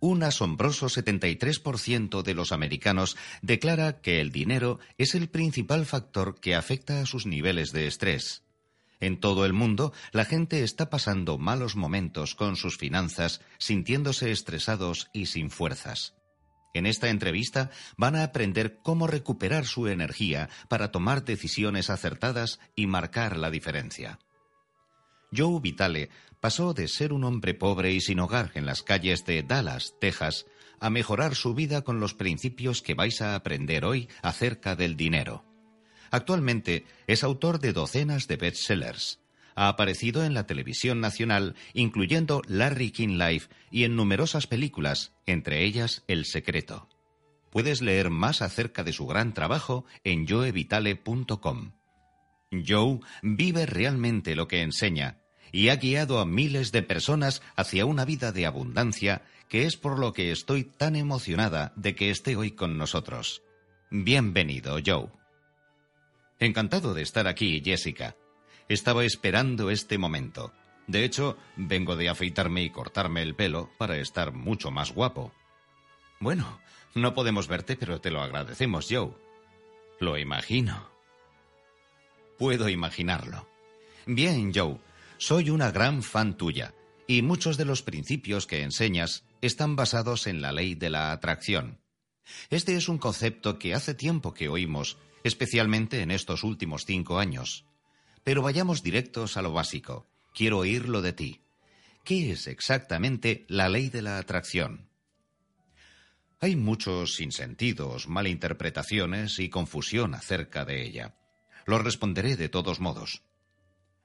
Un asombroso 73% de los americanos declara que el dinero es el principal factor que afecta a sus niveles de estrés. En todo el mundo, la gente está pasando malos momentos con sus finanzas, sintiéndose estresados y sin fuerzas. En esta entrevista van a aprender cómo recuperar su energía para tomar decisiones acertadas y marcar la diferencia. Joe Vitale pasó de ser un hombre pobre y sin hogar en las calles de Dallas, Texas, a mejorar su vida con los principios que vais a aprender hoy acerca del dinero. Actualmente es autor de docenas de bestsellers. Ha aparecido en la televisión nacional, incluyendo Larry King Live, y en numerosas películas, entre ellas El Secreto. Puedes leer más acerca de su gran trabajo en joevitale.com. Joe vive realmente lo que enseña y ha guiado a miles de personas hacia una vida de abundancia que es por lo que estoy tan emocionada de que esté hoy con nosotros. Bienvenido, Joe. Encantado de estar aquí, Jessica. Estaba esperando este momento. De hecho, vengo de afeitarme y cortarme el pelo para estar mucho más guapo. Bueno, no podemos verte, pero te lo agradecemos, Joe. Lo imagino. Puedo imaginarlo. Bien, Joe, soy una gran fan tuya, y muchos de los principios que enseñas están basados en la ley de la atracción. Este es un concepto que hace tiempo que oímos, especialmente en estos últimos cinco años. Pero vayamos directos a lo básico. Quiero oírlo de ti. ¿Qué es exactamente la ley de la atracción? Hay muchos sinsentidos, malinterpretaciones y confusión acerca de ella. Lo responderé de todos modos.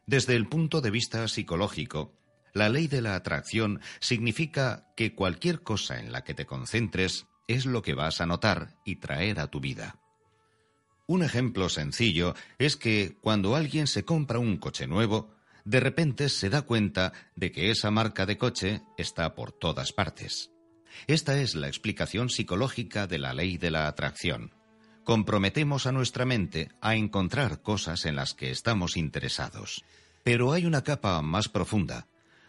Desde el punto de vista psicológico, la ley de la atracción significa que cualquier cosa en la que te concentres es lo que vas a notar y traer a tu vida. Un ejemplo sencillo es que cuando alguien se compra un coche nuevo, de repente se da cuenta de que esa marca de coche está por todas partes. Esta es la explicación psicológica de la ley de la atracción comprometemos a nuestra mente a encontrar cosas en las que estamos interesados. Pero hay una capa más profunda.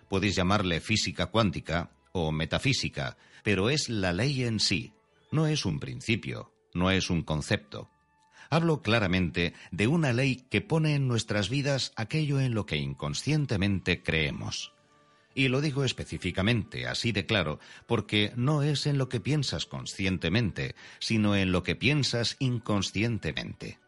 Podéis llamarle física cuántica o metafísica, pero es la ley en sí. No es un principio, no es un concepto. Hablo claramente de una ley que pone en nuestras vidas aquello en lo que inconscientemente creemos. Y lo digo específicamente, así de claro, porque no es en lo que piensas conscientemente, sino en lo que piensas inconscientemente.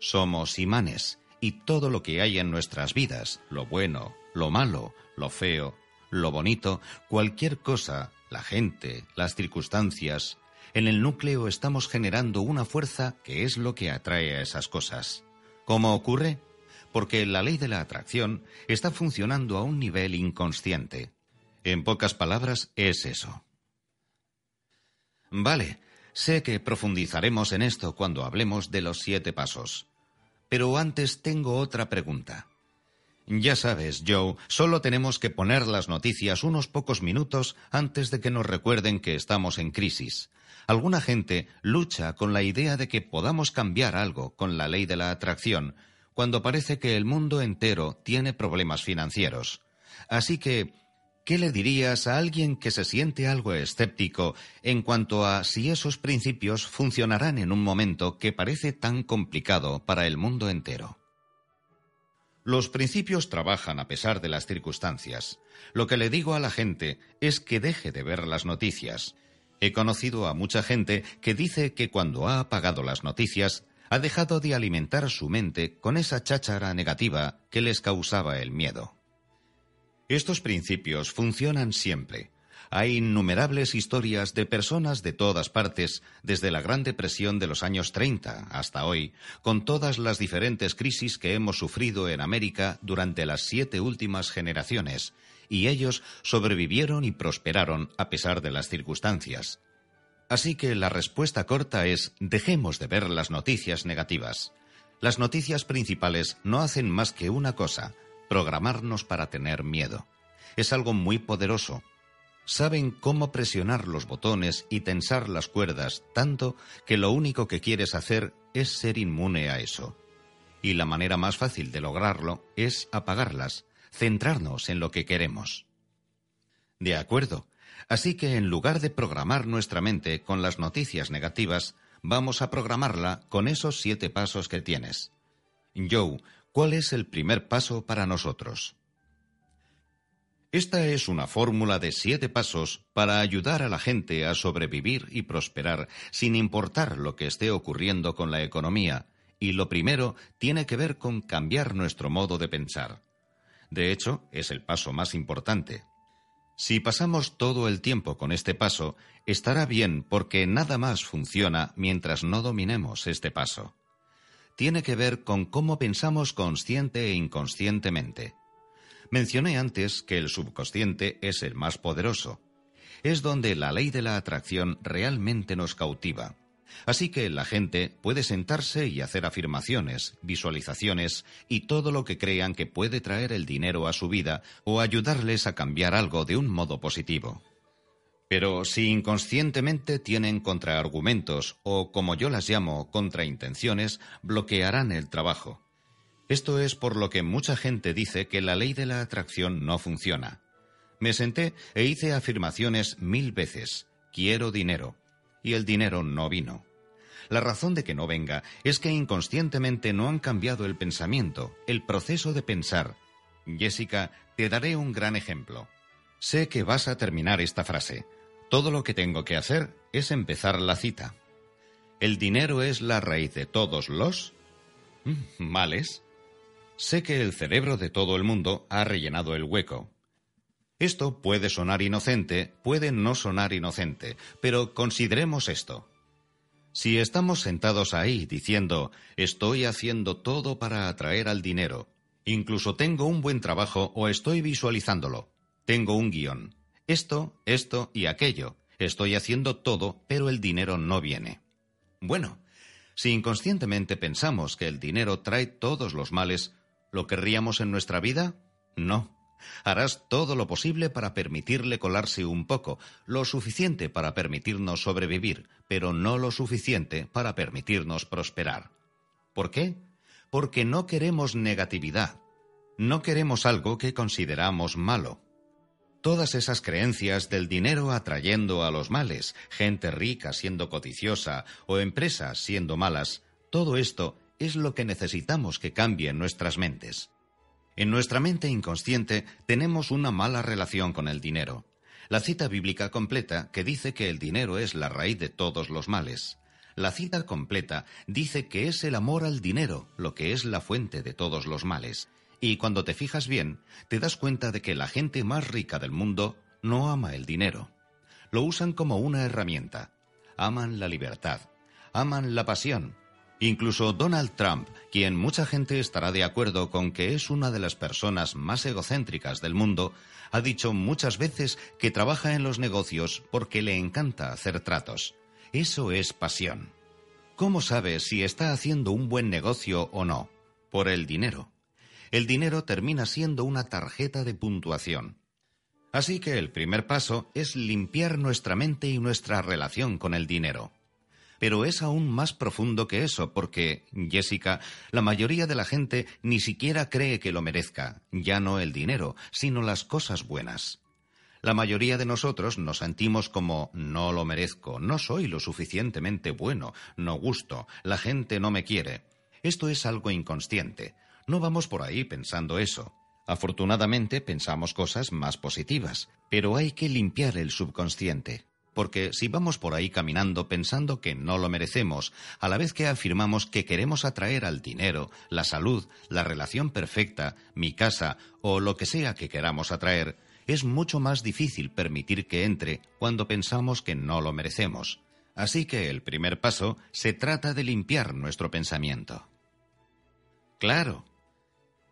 Somos imanes, y todo lo que hay en nuestras vidas, lo bueno, lo malo, lo feo, lo bonito, cualquier cosa, la gente, las circunstancias, en el núcleo estamos generando una fuerza que es lo que atrae a esas cosas. ¿Cómo ocurre? Porque la ley de la atracción está funcionando a un nivel inconsciente. En pocas palabras, es eso. Vale, sé que profundizaremos en esto cuando hablemos de los siete pasos. Pero antes tengo otra pregunta. Ya sabes, Joe, solo tenemos que poner las noticias unos pocos minutos antes de que nos recuerden que estamos en crisis. Alguna gente lucha con la idea de que podamos cambiar algo con la ley de la atracción, cuando parece que el mundo entero tiene problemas financieros. Así que, ¿qué le dirías a alguien que se siente algo escéptico en cuanto a si esos principios funcionarán en un momento que parece tan complicado para el mundo entero? Los principios trabajan a pesar de las circunstancias. Lo que le digo a la gente es que deje de ver las noticias. He conocido a mucha gente que dice que cuando ha apagado las noticias ha dejado de alimentar su mente con esa cháchara negativa que les causaba el miedo. Estos principios funcionan siempre. Hay innumerables historias de personas de todas partes, desde la Gran Depresión de los años 30 hasta hoy, con todas las diferentes crisis que hemos sufrido en América durante las siete últimas generaciones, y ellos sobrevivieron y prosperaron a pesar de las circunstancias. Así que la respuesta corta es dejemos de ver las noticias negativas. Las noticias principales no hacen más que una cosa, programarnos para tener miedo. Es algo muy poderoso. Saben cómo presionar los botones y tensar las cuerdas tanto que lo único que quieres hacer es ser inmune a eso. Y la manera más fácil de lograrlo es apagarlas, centrarnos en lo que queremos. De acuerdo. Así que en lugar de programar nuestra mente con las noticias negativas, vamos a programarla con esos siete pasos que tienes. Joe, ¿cuál es el primer paso para nosotros? Esta es una fórmula de siete pasos para ayudar a la gente a sobrevivir y prosperar sin importar lo que esté ocurriendo con la economía, y lo primero tiene que ver con cambiar nuestro modo de pensar. De hecho, es el paso más importante. Si pasamos todo el tiempo con este paso, estará bien porque nada más funciona mientras no dominemos este paso. Tiene que ver con cómo pensamos consciente e inconscientemente. Mencioné antes que el subconsciente es el más poderoso. Es donde la ley de la atracción realmente nos cautiva. Así que la gente puede sentarse y hacer afirmaciones, visualizaciones y todo lo que crean que puede traer el dinero a su vida o ayudarles a cambiar algo de un modo positivo. Pero si inconscientemente tienen contraargumentos o, como yo las llamo, contraintenciones, bloquearán el trabajo. Esto es por lo que mucha gente dice que la ley de la atracción no funciona. Me senté e hice afirmaciones mil veces. Quiero dinero y el dinero no vino. La razón de que no venga es que inconscientemente no han cambiado el pensamiento, el proceso de pensar. Jessica, te daré un gran ejemplo. Sé que vas a terminar esta frase. Todo lo que tengo que hacer es empezar la cita. ¿El dinero es la raíz de todos los males? Sé que el cerebro de todo el mundo ha rellenado el hueco, esto puede sonar inocente, puede no sonar inocente, pero consideremos esto. Si estamos sentados ahí diciendo estoy haciendo todo para atraer al dinero, incluso tengo un buen trabajo o estoy visualizándolo, tengo un guion, esto, esto y aquello, estoy haciendo todo, pero el dinero no viene. Bueno, si inconscientemente pensamos que el dinero trae todos los males, ¿lo querríamos en nuestra vida? No. Harás todo lo posible para permitirle colarse un poco, lo suficiente para permitirnos sobrevivir, pero no lo suficiente para permitirnos prosperar. ¿Por qué? Porque no queremos negatividad. No queremos algo que consideramos malo. Todas esas creencias del dinero atrayendo a los males, gente rica siendo codiciosa o empresas siendo malas, todo esto es lo que necesitamos que cambie en nuestras mentes. En nuestra mente inconsciente tenemos una mala relación con el dinero. La cita bíblica completa que dice que el dinero es la raíz de todos los males. La cita completa dice que es el amor al dinero lo que es la fuente de todos los males. Y cuando te fijas bien, te das cuenta de que la gente más rica del mundo no ama el dinero. Lo usan como una herramienta. Aman la libertad, aman la pasión, Incluso Donald Trump, quien mucha gente estará de acuerdo con que es una de las personas más egocéntricas del mundo, ha dicho muchas veces que trabaja en los negocios porque le encanta hacer tratos. Eso es pasión. ¿Cómo sabe si está haciendo un buen negocio o no? Por el dinero. El dinero termina siendo una tarjeta de puntuación. Así que el primer paso es limpiar nuestra mente y nuestra relación con el dinero. Pero es aún más profundo que eso, porque, Jessica, la mayoría de la gente ni siquiera cree que lo merezca, ya no el dinero, sino las cosas buenas. La mayoría de nosotros nos sentimos como no lo merezco, no soy lo suficientemente bueno, no gusto, la gente no me quiere. Esto es algo inconsciente. No vamos por ahí pensando eso. Afortunadamente pensamos cosas más positivas, pero hay que limpiar el subconsciente. Porque si vamos por ahí caminando pensando que no lo merecemos, a la vez que afirmamos que queremos atraer al dinero, la salud, la relación perfecta, mi casa o lo que sea que queramos atraer, es mucho más difícil permitir que entre cuando pensamos que no lo merecemos. Así que el primer paso se trata de limpiar nuestro pensamiento. Claro.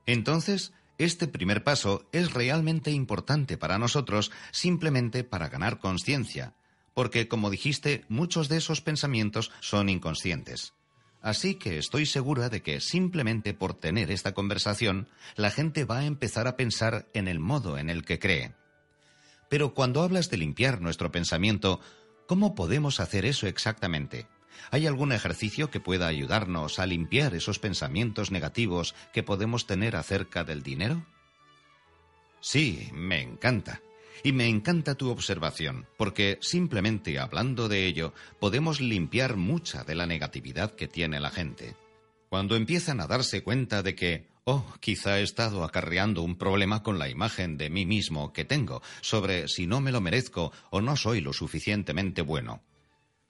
Entonces, este primer paso es realmente importante para nosotros simplemente para ganar conciencia, porque, como dijiste, muchos de esos pensamientos son inconscientes. Así que estoy segura de que simplemente por tener esta conversación, la gente va a empezar a pensar en el modo en el que cree. Pero cuando hablas de limpiar nuestro pensamiento, ¿cómo podemos hacer eso exactamente? ¿Hay algún ejercicio que pueda ayudarnos a limpiar esos pensamientos negativos que podemos tener acerca del dinero? Sí, me encanta. Y me encanta tu observación, porque simplemente hablando de ello podemos limpiar mucha de la negatividad que tiene la gente. Cuando empiezan a darse cuenta de que, oh, quizá he estado acarreando un problema con la imagen de mí mismo que tengo sobre si no me lo merezco o no soy lo suficientemente bueno.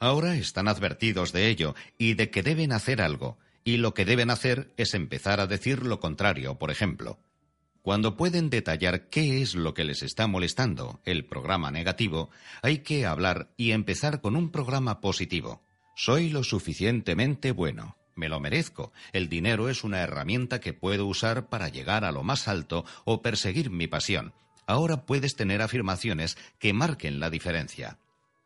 Ahora están advertidos de ello y de que deben hacer algo, y lo que deben hacer es empezar a decir lo contrario, por ejemplo. Cuando pueden detallar qué es lo que les está molestando, el programa negativo, hay que hablar y empezar con un programa positivo. Soy lo suficientemente bueno. Me lo merezco. El dinero es una herramienta que puedo usar para llegar a lo más alto o perseguir mi pasión. Ahora puedes tener afirmaciones que marquen la diferencia.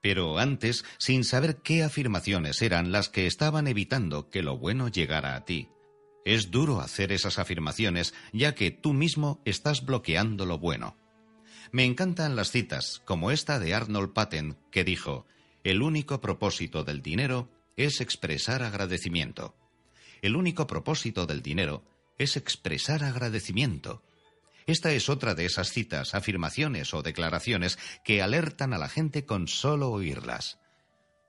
Pero antes, sin saber qué afirmaciones eran las que estaban evitando que lo bueno llegara a ti. Es duro hacer esas afirmaciones ya que tú mismo estás bloqueando lo bueno. Me encantan las citas, como esta de Arnold Patten, que dijo, el único propósito del dinero es expresar agradecimiento. El único propósito del dinero es expresar agradecimiento. Esta es otra de esas citas, afirmaciones o declaraciones que alertan a la gente con solo oírlas.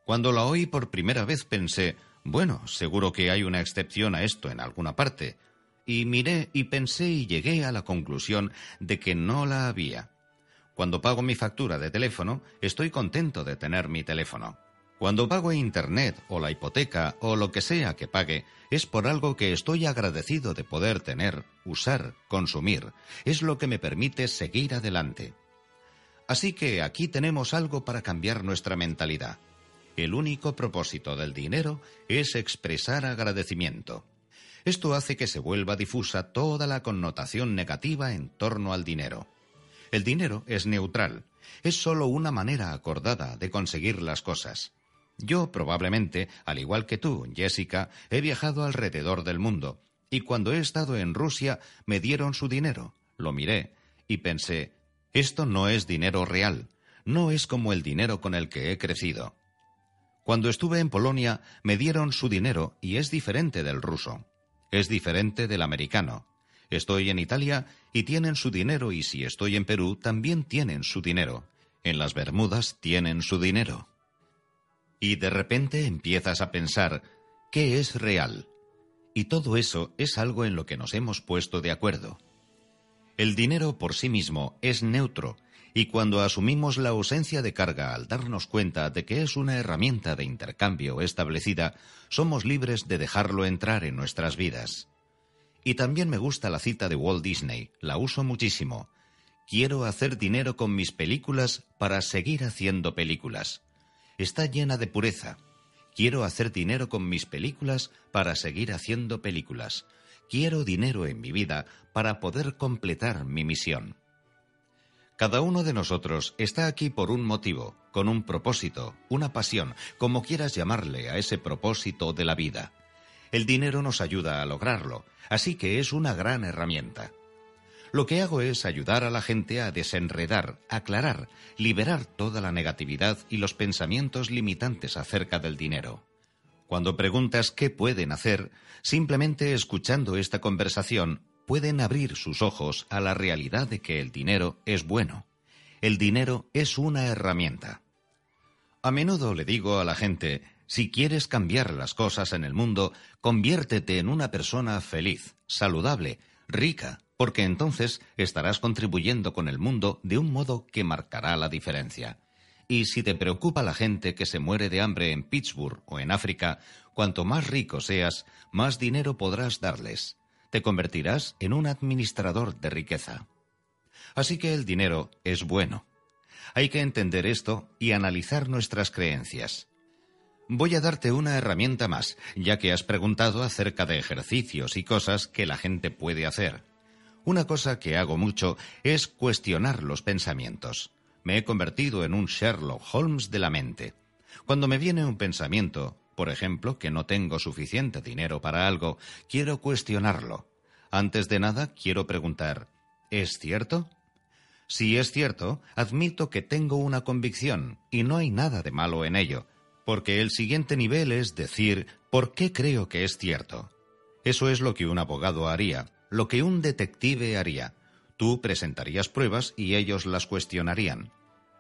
Cuando la oí por primera vez pensé, bueno, seguro que hay una excepción a esto en alguna parte. Y miré y pensé y llegué a la conclusión de que no la había. Cuando pago mi factura de teléfono, estoy contento de tener mi teléfono. Cuando pago Internet o la hipoteca o lo que sea que pague, es por algo que estoy agradecido de poder tener, usar, consumir. Es lo que me permite seguir adelante. Así que aquí tenemos algo para cambiar nuestra mentalidad. El único propósito del dinero es expresar agradecimiento. Esto hace que se vuelva difusa toda la connotación negativa en torno al dinero. El dinero es neutral, es solo una manera acordada de conseguir las cosas. Yo probablemente, al igual que tú, Jessica, he viajado alrededor del mundo, y cuando he estado en Rusia me dieron su dinero, lo miré, y pensé, esto no es dinero real, no es como el dinero con el que he crecido. Cuando estuve en Polonia me dieron su dinero y es diferente del ruso. Es diferente del americano. Estoy en Italia y tienen su dinero y si estoy en Perú también tienen su dinero. En las Bermudas tienen su dinero. Y de repente empiezas a pensar, ¿qué es real? Y todo eso es algo en lo que nos hemos puesto de acuerdo. El dinero por sí mismo es neutro y cuando asumimos la ausencia de carga al darnos cuenta de que es una herramienta de intercambio establecida, somos libres de dejarlo entrar en nuestras vidas. Y también me gusta la cita de Walt Disney, la uso muchísimo. Quiero hacer dinero con mis películas para seguir haciendo películas. Está llena de pureza. Quiero hacer dinero con mis películas para seguir haciendo películas. Quiero dinero en mi vida para poder completar mi misión. Cada uno de nosotros está aquí por un motivo, con un propósito, una pasión, como quieras llamarle a ese propósito de la vida. El dinero nos ayuda a lograrlo, así que es una gran herramienta. Lo que hago es ayudar a la gente a desenredar, aclarar, liberar toda la negatividad y los pensamientos limitantes acerca del dinero. Cuando preguntas qué pueden hacer, simplemente escuchando esta conversación pueden abrir sus ojos a la realidad de que el dinero es bueno. El dinero es una herramienta. A menudo le digo a la gente, si quieres cambiar las cosas en el mundo, conviértete en una persona feliz, saludable, rica, porque entonces estarás contribuyendo con el mundo de un modo que marcará la diferencia. Y si te preocupa la gente que se muere de hambre en Pittsburgh o en África, cuanto más rico seas, más dinero podrás darles te convertirás en un administrador de riqueza. Así que el dinero es bueno. Hay que entender esto y analizar nuestras creencias. Voy a darte una herramienta más, ya que has preguntado acerca de ejercicios y cosas que la gente puede hacer. Una cosa que hago mucho es cuestionar los pensamientos. Me he convertido en un Sherlock Holmes de la mente. Cuando me viene un pensamiento, por ejemplo, que no tengo suficiente dinero para algo, quiero cuestionarlo. Antes de nada, quiero preguntar, ¿es cierto? Si es cierto, admito que tengo una convicción, y no hay nada de malo en ello, porque el siguiente nivel es decir, ¿por qué creo que es cierto? Eso es lo que un abogado haría, lo que un detective haría. Tú presentarías pruebas y ellos las cuestionarían.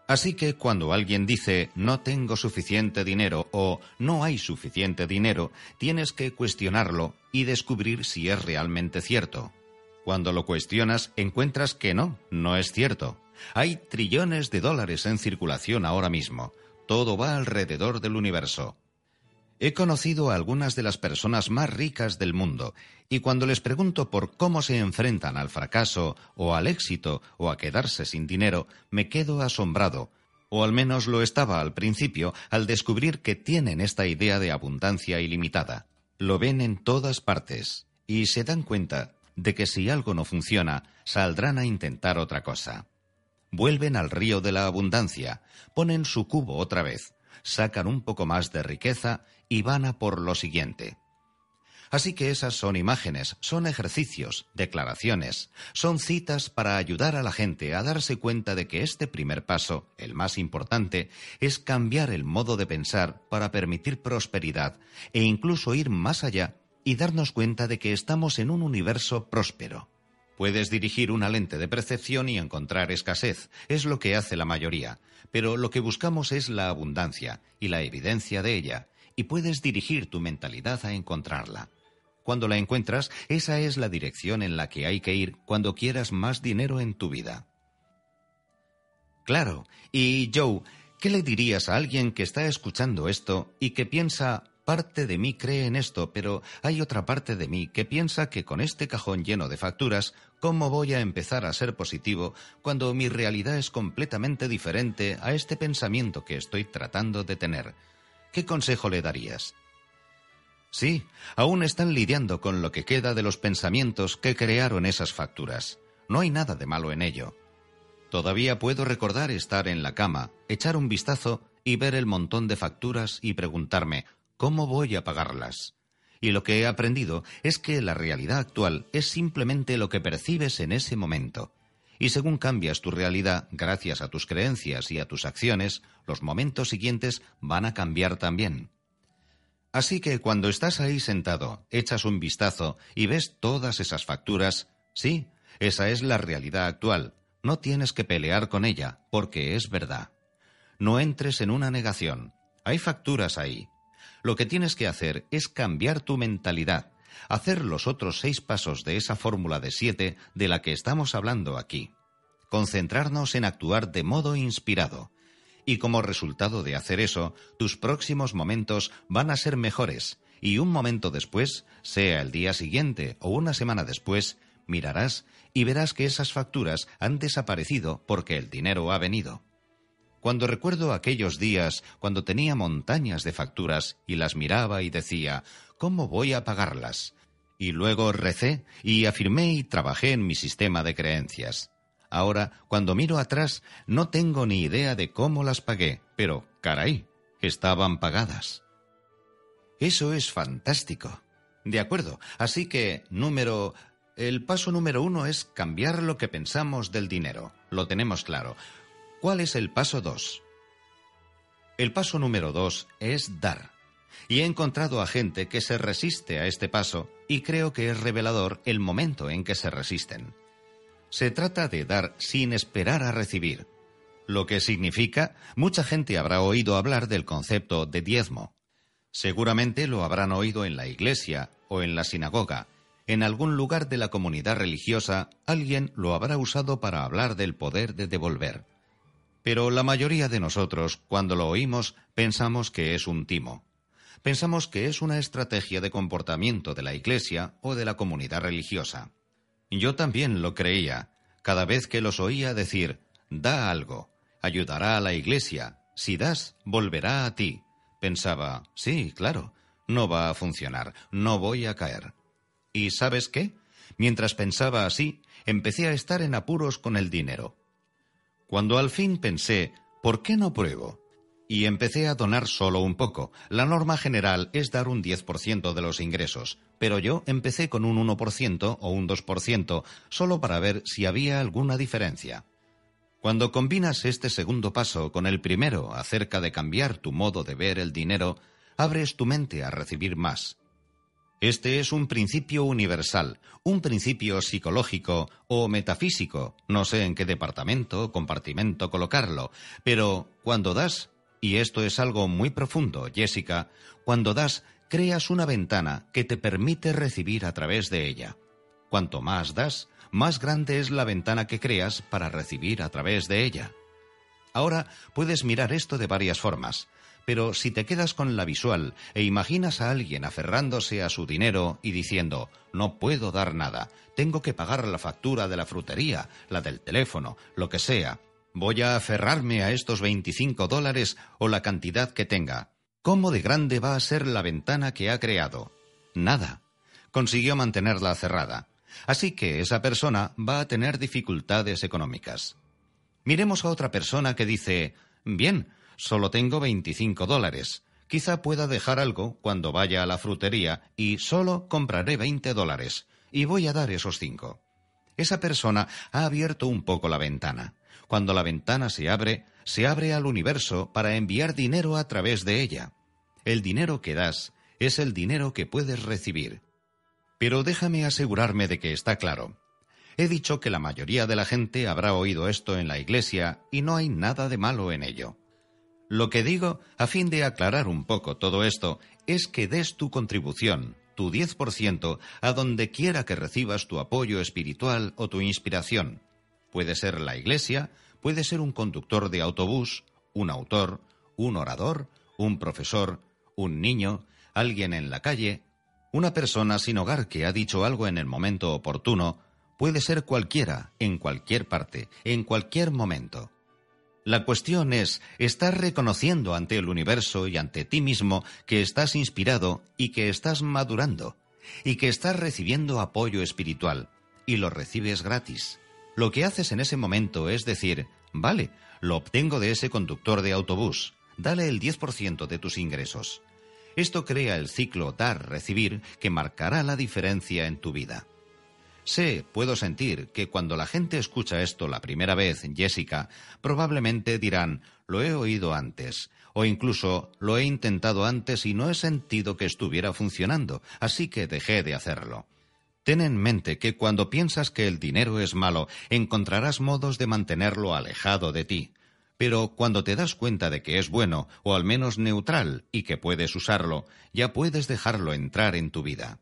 Así que cuando alguien dice no tengo suficiente dinero o no hay suficiente dinero, tienes que cuestionarlo y descubrir si es realmente cierto. Cuando lo cuestionas, encuentras que no, no es cierto. Hay trillones de dólares en circulación ahora mismo. Todo va alrededor del universo. He conocido a algunas de las personas más ricas del mundo y cuando les pregunto por cómo se enfrentan al fracaso o al éxito o a quedarse sin dinero, me quedo asombrado, o al menos lo estaba al principio al descubrir que tienen esta idea de abundancia ilimitada. Lo ven en todas partes y se dan cuenta de que si algo no funciona, saldrán a intentar otra cosa. Vuelven al río de la abundancia, ponen su cubo otra vez, sacan un poco más de riqueza y van a por lo siguiente. Así que esas son imágenes, son ejercicios, declaraciones, son citas para ayudar a la gente a darse cuenta de que este primer paso, el más importante, es cambiar el modo de pensar para permitir prosperidad e incluso ir más allá y darnos cuenta de que estamos en un universo próspero. Puedes dirigir una lente de percepción y encontrar escasez, es lo que hace la mayoría, pero lo que buscamos es la abundancia y la evidencia de ella, y puedes dirigir tu mentalidad a encontrarla. Cuando la encuentras, esa es la dirección en la que hay que ir cuando quieras más dinero en tu vida. Claro, y Joe, ¿qué le dirías a alguien que está escuchando esto y que piensa, parte de mí cree en esto, pero hay otra parte de mí que piensa que con este cajón lleno de facturas, ¿cómo voy a empezar a ser positivo cuando mi realidad es completamente diferente a este pensamiento que estoy tratando de tener? ¿Qué consejo le darías? Sí, aún están lidiando con lo que queda de los pensamientos que crearon esas facturas. No hay nada de malo en ello. Todavía puedo recordar estar en la cama, echar un vistazo y ver el montón de facturas y preguntarme, ¿Cómo voy a pagarlas? Y lo que he aprendido es que la realidad actual es simplemente lo que percibes en ese momento. Y según cambias tu realidad, gracias a tus creencias y a tus acciones, los momentos siguientes van a cambiar también. Así que cuando estás ahí sentado, echas un vistazo y ves todas esas facturas, sí, esa es la realidad actual. No tienes que pelear con ella, porque es verdad. No entres en una negación. Hay facturas ahí, lo que tienes que hacer es cambiar tu mentalidad, hacer los otros seis pasos de esa fórmula de siete de la que estamos hablando aquí. Concentrarnos en actuar de modo inspirado. Y como resultado de hacer eso, tus próximos momentos van a ser mejores, y un momento después, sea el día siguiente o una semana después, mirarás y verás que esas facturas han desaparecido porque el dinero ha venido. Cuando recuerdo aquellos días cuando tenía montañas de facturas y las miraba y decía, ¿cómo voy a pagarlas? Y luego recé y afirmé y trabajé en mi sistema de creencias. Ahora, cuando miro atrás, no tengo ni idea de cómo las pagué, pero, caray, estaban pagadas. Eso es fantástico. De acuerdo, así que, número... El paso número uno es cambiar lo que pensamos del dinero. Lo tenemos claro. ¿Cuál es el paso 2? El paso número 2 es dar. Y he encontrado a gente que se resiste a este paso y creo que es revelador el momento en que se resisten. Se trata de dar sin esperar a recibir, lo que significa mucha gente habrá oído hablar del concepto de diezmo. Seguramente lo habrán oído en la iglesia o en la sinagoga. En algún lugar de la comunidad religiosa alguien lo habrá usado para hablar del poder de devolver. Pero la mayoría de nosotros, cuando lo oímos, pensamos que es un timo. Pensamos que es una estrategia de comportamiento de la Iglesia o de la comunidad religiosa. Yo también lo creía. cada vez que los oía decir, da algo, ayudará a la iglesia, si das, volverá a ti. Pensaba, sí, claro, no va a funcionar, no voy a caer. ¿Y sabes qué? Mientras pensaba así, empecé a estar en apuros con el dinero. Cuando al fin pensé, ¿por qué no pruebo? Y empecé a donar solo un poco. La norma general es dar un 10% de los ingresos, pero yo empecé con un 1% o un 2% solo para ver si había alguna diferencia. Cuando combinas este segundo paso con el primero acerca de cambiar tu modo de ver el dinero, abres tu mente a recibir más. Este es un principio universal, un principio psicológico o metafísico, no sé en qué departamento o compartimento colocarlo, pero cuando das, y esto es algo muy profundo, Jessica, cuando das, creas una ventana que te permite recibir a través de ella. Cuanto más das, más grande es la ventana que creas para recibir a través de ella. Ahora puedes mirar esto de varias formas. Pero si te quedas con la visual e imaginas a alguien aferrándose a su dinero y diciendo, no puedo dar nada, tengo que pagar la factura de la frutería, la del teléfono, lo que sea, voy a aferrarme a estos 25 dólares o la cantidad que tenga. ¿Cómo de grande va a ser la ventana que ha creado? Nada. Consiguió mantenerla cerrada. Así que esa persona va a tener dificultades económicas. Miremos a otra persona que dice, bien, Solo tengo 25 dólares. Quizá pueda dejar algo cuando vaya a la frutería y solo compraré 20 dólares y voy a dar esos cinco. Esa persona ha abierto un poco la ventana. Cuando la ventana se abre, se abre al universo para enviar dinero a través de ella. El dinero que das es el dinero que puedes recibir. Pero déjame asegurarme de que está claro. He dicho que la mayoría de la gente habrá oído esto en la iglesia y no hay nada de malo en ello. Lo que digo, a fin de aclarar un poco todo esto, es que des tu contribución, tu 10%, a donde quiera que recibas tu apoyo espiritual o tu inspiración. Puede ser la iglesia, puede ser un conductor de autobús, un autor, un orador, un profesor, un niño, alguien en la calle, una persona sin hogar que ha dicho algo en el momento oportuno, puede ser cualquiera, en cualquier parte, en cualquier momento. La cuestión es, estar reconociendo ante el universo y ante ti mismo que estás inspirado y que estás madurando, y que estás recibiendo apoyo espiritual, y lo recibes gratis. Lo que haces en ese momento es decir, vale, lo obtengo de ese conductor de autobús, dale el 10% de tus ingresos. Esto crea el ciclo dar-recibir que marcará la diferencia en tu vida. Sé, puedo sentir que cuando la gente escucha esto la primera vez, Jessica, probablemente dirán, lo he oído antes, o incluso lo he intentado antes y no he sentido que estuviera funcionando, así que dejé de hacerlo. Ten en mente que cuando piensas que el dinero es malo, encontrarás modos de mantenerlo alejado de ti. Pero cuando te das cuenta de que es bueno, o al menos neutral, y que puedes usarlo, ya puedes dejarlo entrar en tu vida.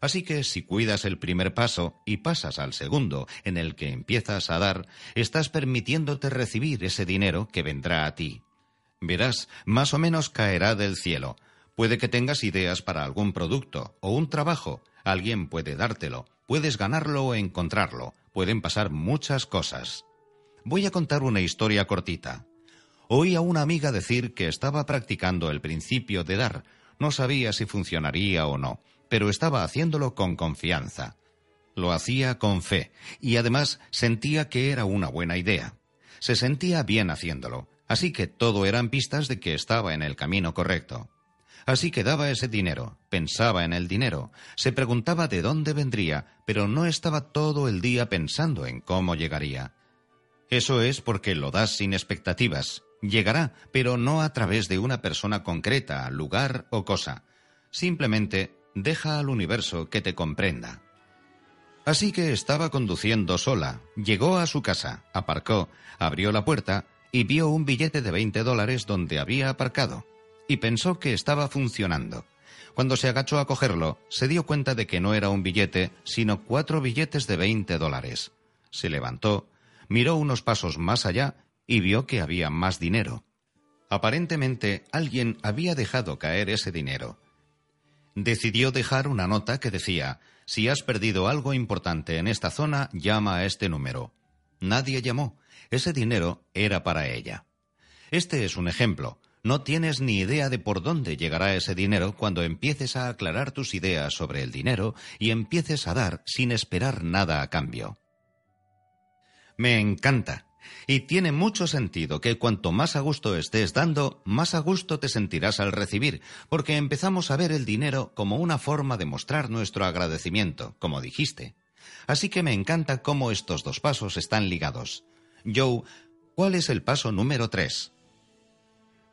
Así que si cuidas el primer paso y pasas al segundo, en el que empiezas a dar, estás permitiéndote recibir ese dinero que vendrá a ti. Verás, más o menos caerá del cielo. Puede que tengas ideas para algún producto o un trabajo. Alguien puede dártelo. Puedes ganarlo o encontrarlo. Pueden pasar muchas cosas. Voy a contar una historia cortita. Oí a una amiga decir que estaba practicando el principio de dar. No sabía si funcionaría o no pero estaba haciéndolo con confianza. Lo hacía con fe y además sentía que era una buena idea. Se sentía bien haciéndolo, así que todo eran pistas de que estaba en el camino correcto. Así que daba ese dinero, pensaba en el dinero, se preguntaba de dónde vendría, pero no estaba todo el día pensando en cómo llegaría. Eso es porque lo das sin expectativas. Llegará, pero no a través de una persona concreta, lugar o cosa. Simplemente deja al universo que te comprenda. Así que estaba conduciendo sola, llegó a su casa, aparcó, abrió la puerta y vio un billete de 20 dólares donde había aparcado, y pensó que estaba funcionando. Cuando se agachó a cogerlo, se dio cuenta de que no era un billete, sino cuatro billetes de 20 dólares. Se levantó, miró unos pasos más allá y vio que había más dinero. Aparentemente alguien había dejado caer ese dinero, decidió dejar una nota que decía, si has perdido algo importante en esta zona, llama a este número. Nadie llamó. Ese dinero era para ella. Este es un ejemplo. No tienes ni idea de por dónde llegará ese dinero cuando empieces a aclarar tus ideas sobre el dinero y empieces a dar sin esperar nada a cambio. Me encanta. Y tiene mucho sentido que cuanto más a gusto estés dando, más a gusto te sentirás al recibir, porque empezamos a ver el dinero como una forma de mostrar nuestro agradecimiento, como dijiste. Así que me encanta cómo estos dos pasos están ligados. Joe, ¿cuál es el paso número tres?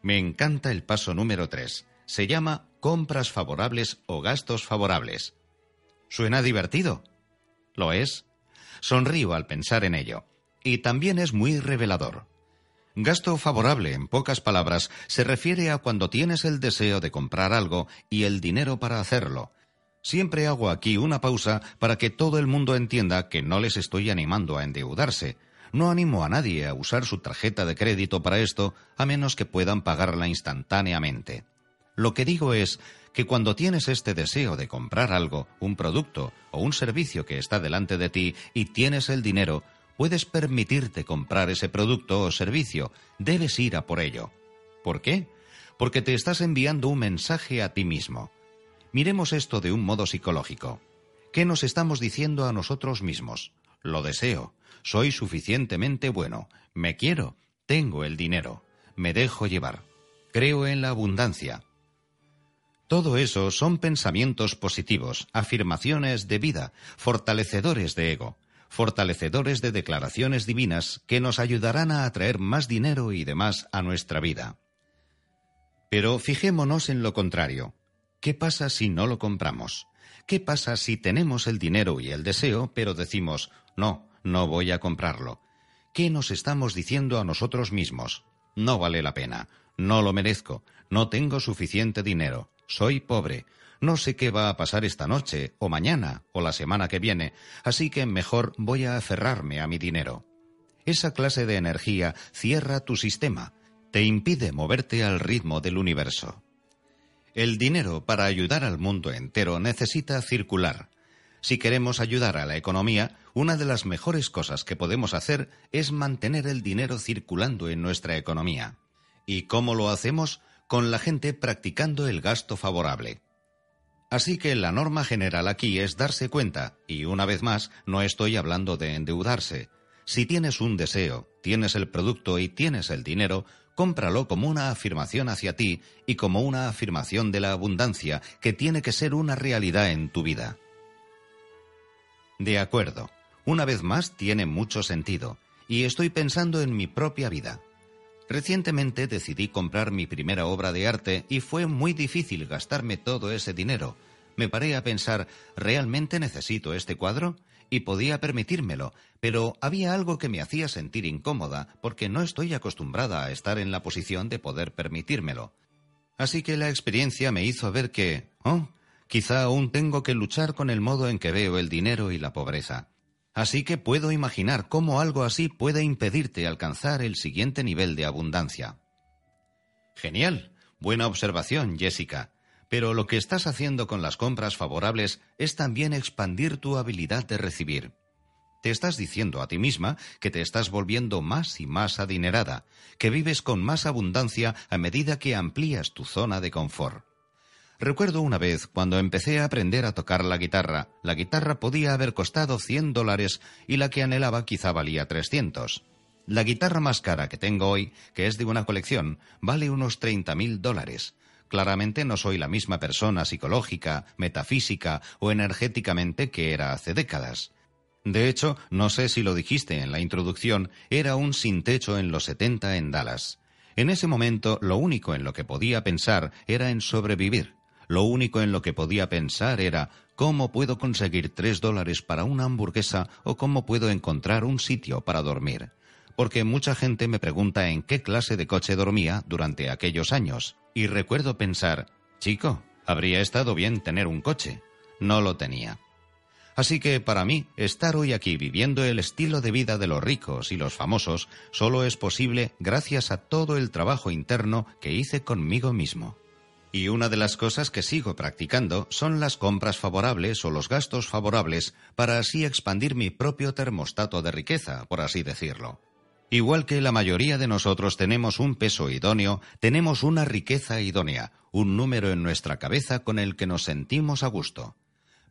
Me encanta el paso número tres. Se llama compras favorables o gastos favorables. ¿Suena divertido? Lo es. Sonrío al pensar en ello. Y también es muy revelador. Gasto favorable, en pocas palabras, se refiere a cuando tienes el deseo de comprar algo y el dinero para hacerlo, Siempre hago aquí una pausa para que todo el mundo entienda que no les estoy animando a endeudarse. No animo a nadie a usar su tarjeta de crédito para esto, a menos que puedan pagarla instantáneamente. Lo que digo es que cuando tienes este deseo de comprar algo, un producto o un servicio que está delante de ti y tienes el dinero, puedes permitirte comprar ese producto o servicio, debes ir a por ello. ¿Por qué? Porque te estás enviando un mensaje a ti mismo. Miremos esto de un modo psicológico. ¿Qué nos estamos diciendo a nosotros mismos? Lo deseo, soy suficientemente bueno, me quiero, tengo el dinero, me dejo llevar, creo en la abundancia. Todo eso son pensamientos positivos, afirmaciones de vida, fortalecedores de ego, fortalecedores de declaraciones divinas que nos ayudarán a atraer más dinero y demás a nuestra vida. Pero fijémonos en lo contrario. ¿Qué pasa si no lo compramos? ¿Qué pasa si tenemos el dinero y el deseo, pero decimos, no, no voy a comprarlo? ¿Qué nos estamos diciendo a nosotros mismos? No vale la pena, no lo merezco, no tengo suficiente dinero, soy pobre, no sé qué va a pasar esta noche, o mañana, o la semana que viene, así que mejor voy a aferrarme a mi dinero. Esa clase de energía cierra tu sistema, te impide moverte al ritmo del universo. El dinero para ayudar al mundo entero necesita circular. Si queremos ayudar a la economía, una de las mejores cosas que podemos hacer es mantener el dinero circulando en nuestra economía. ¿Y cómo lo hacemos? Con la gente practicando el gasto favorable. Así que la norma general aquí es darse cuenta, y una vez más, no estoy hablando de endeudarse. Si tienes un deseo, tienes el producto y tienes el dinero, cómpralo como una afirmación hacia ti y como una afirmación de la abundancia que tiene que ser una realidad en tu vida. De acuerdo, una vez más tiene mucho sentido, y estoy pensando en mi propia vida. Recientemente decidí comprar mi primera obra de arte y fue muy difícil gastarme todo ese dinero. Me paré a pensar, ¿realmente necesito este cuadro? y podía permitírmelo, pero había algo que me hacía sentir incómoda porque no estoy acostumbrada a estar en la posición de poder permitírmelo. Así que la experiencia me hizo ver que, oh, quizá aún tengo que luchar con el modo en que veo el dinero y la pobreza. Así que puedo imaginar cómo algo así puede impedirte alcanzar el siguiente nivel de abundancia. Genial. Buena observación, Jessica. Pero lo que estás haciendo con las compras favorables es también expandir tu habilidad de recibir. Te estás diciendo a ti misma que te estás volviendo más y más adinerada, que vives con más abundancia a medida que amplías tu zona de confort. Recuerdo una vez cuando empecé a aprender a tocar la guitarra, la guitarra podía haber costado 100 dólares y la que anhelaba quizá valía 300. La guitarra más cara que tengo hoy, que es de una colección, vale unos 30 mil dólares, Claramente no soy la misma persona psicológica, metafísica o energéticamente que era hace décadas. De hecho, no sé si lo dijiste en la introducción, era un sin techo en los 70 en Dallas. En ese momento lo único en lo que podía pensar era en sobrevivir. Lo único en lo que podía pensar era cómo puedo conseguir tres dólares para una hamburguesa o cómo puedo encontrar un sitio para dormir. Porque mucha gente me pregunta en qué clase de coche dormía durante aquellos años. Y recuerdo pensar, chico, habría estado bien tener un coche. No lo tenía. Así que para mí, estar hoy aquí viviendo el estilo de vida de los ricos y los famosos solo es posible gracias a todo el trabajo interno que hice conmigo mismo. Y una de las cosas que sigo practicando son las compras favorables o los gastos favorables para así expandir mi propio termostato de riqueza, por así decirlo. Igual que la mayoría de nosotros tenemos un peso idóneo, tenemos una riqueza idónea, un número en nuestra cabeza con el que nos sentimos a gusto.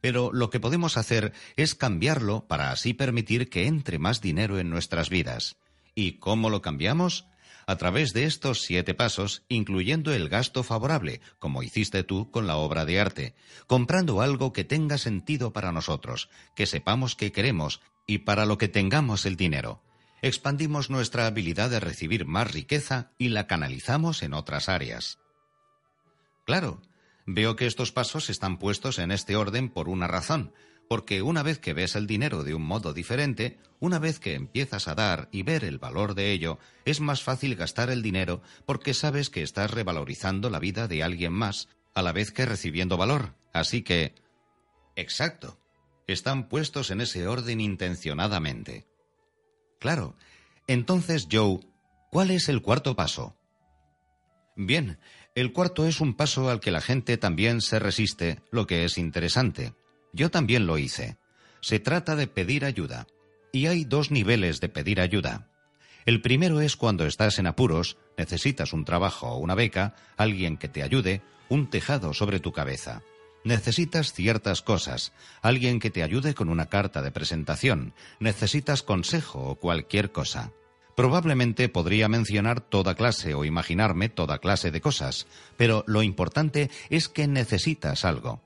Pero lo que podemos hacer es cambiarlo para así permitir que entre más dinero en nuestras vidas. ¿Y cómo lo cambiamos? A través de estos siete pasos, incluyendo el gasto favorable, como hiciste tú con la obra de arte, comprando algo que tenga sentido para nosotros, que sepamos que queremos y para lo que tengamos el dinero. Expandimos nuestra habilidad de recibir más riqueza y la canalizamos en otras áreas. Claro, veo que estos pasos están puestos en este orden por una razón, porque una vez que ves el dinero de un modo diferente, una vez que empiezas a dar y ver el valor de ello, es más fácil gastar el dinero porque sabes que estás revalorizando la vida de alguien más, a la vez que recibiendo valor. Así que... Exacto. Están puestos en ese orden intencionadamente. Claro. Entonces, Joe, ¿cuál es el cuarto paso? Bien, el cuarto es un paso al que la gente también se resiste, lo que es interesante. Yo también lo hice. Se trata de pedir ayuda. Y hay dos niveles de pedir ayuda. El primero es cuando estás en apuros, necesitas un trabajo o una beca, alguien que te ayude, un tejado sobre tu cabeza. Necesitas ciertas cosas, alguien que te ayude con una carta de presentación, necesitas consejo o cualquier cosa. Probablemente podría mencionar toda clase o imaginarme toda clase de cosas, pero lo importante es que necesitas algo.